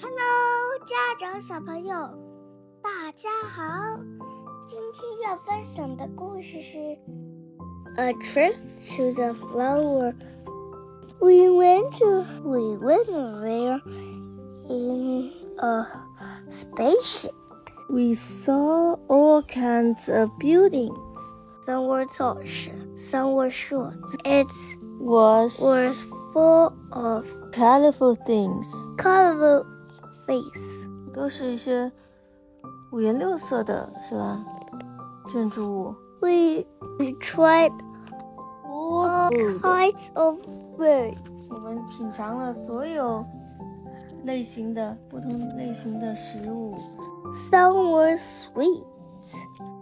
Hello，家长小朋友，大家好。今天要分享的故事是《A Trip to the Flower》。We went to, we went there in a spaceship. We saw all kinds of buildings. Some were tall, some were short. It Was was full of colorful things. colorful face. 都是一些五颜六色的，是吧？建筑物。 We we tried all Food kinds of food. 我们品尝了所有类型的不同类型的食物。 Some were sweet,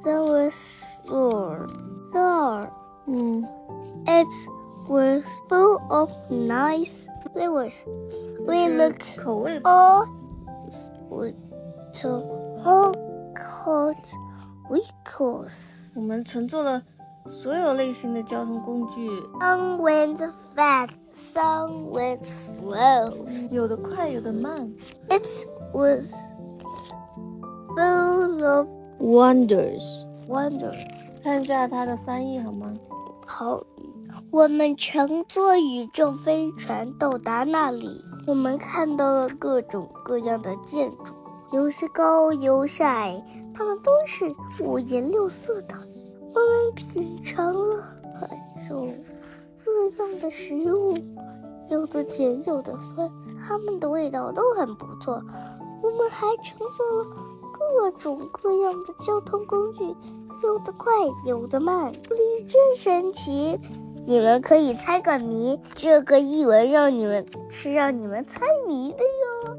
some were sour. Sour. 嗯 It was full of nice flavors. We look 口味 all we to all called vehicles. 我们乘坐了所有类型的交通工具， Some went fast, some went slow. 有的快，有的慢。 It was full of Wonders， wonders. 看一下它的翻译好吗？好，我们乘坐宇宙飞船到达那里， 我们看到了各种各样的建筑，有些高，有些矮，它们都是五颜六色的。我们品尝了很种各样的食物，有的甜，有的酸，它们的味道都很不错。我们还乘坐了各种各样的交通工具，有的快，有的慢，这里真神奇。你们可以猜个谜，这个译文让你们是让你们猜谜的哟。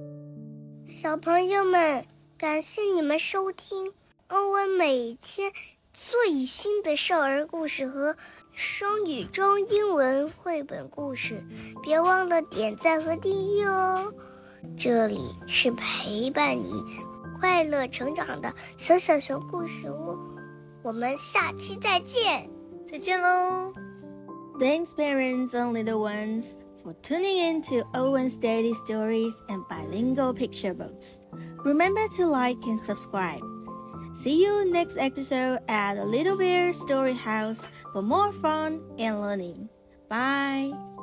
小朋友们，感谢你们收听欧文每天最新的少儿故事和双语中英文绘本故事，别忘了点赞和订阅哦。这里是陪伴你快乐成长的小小熊故事屋，我们下期再见。再见喽！Thanks, parents and little ones, for tuning in to Owen's Daily Stories and Bilingual Picture Books. Remember to like and subscribe. See you next episode at the Little Bear Story House for more fun and learning. Bye.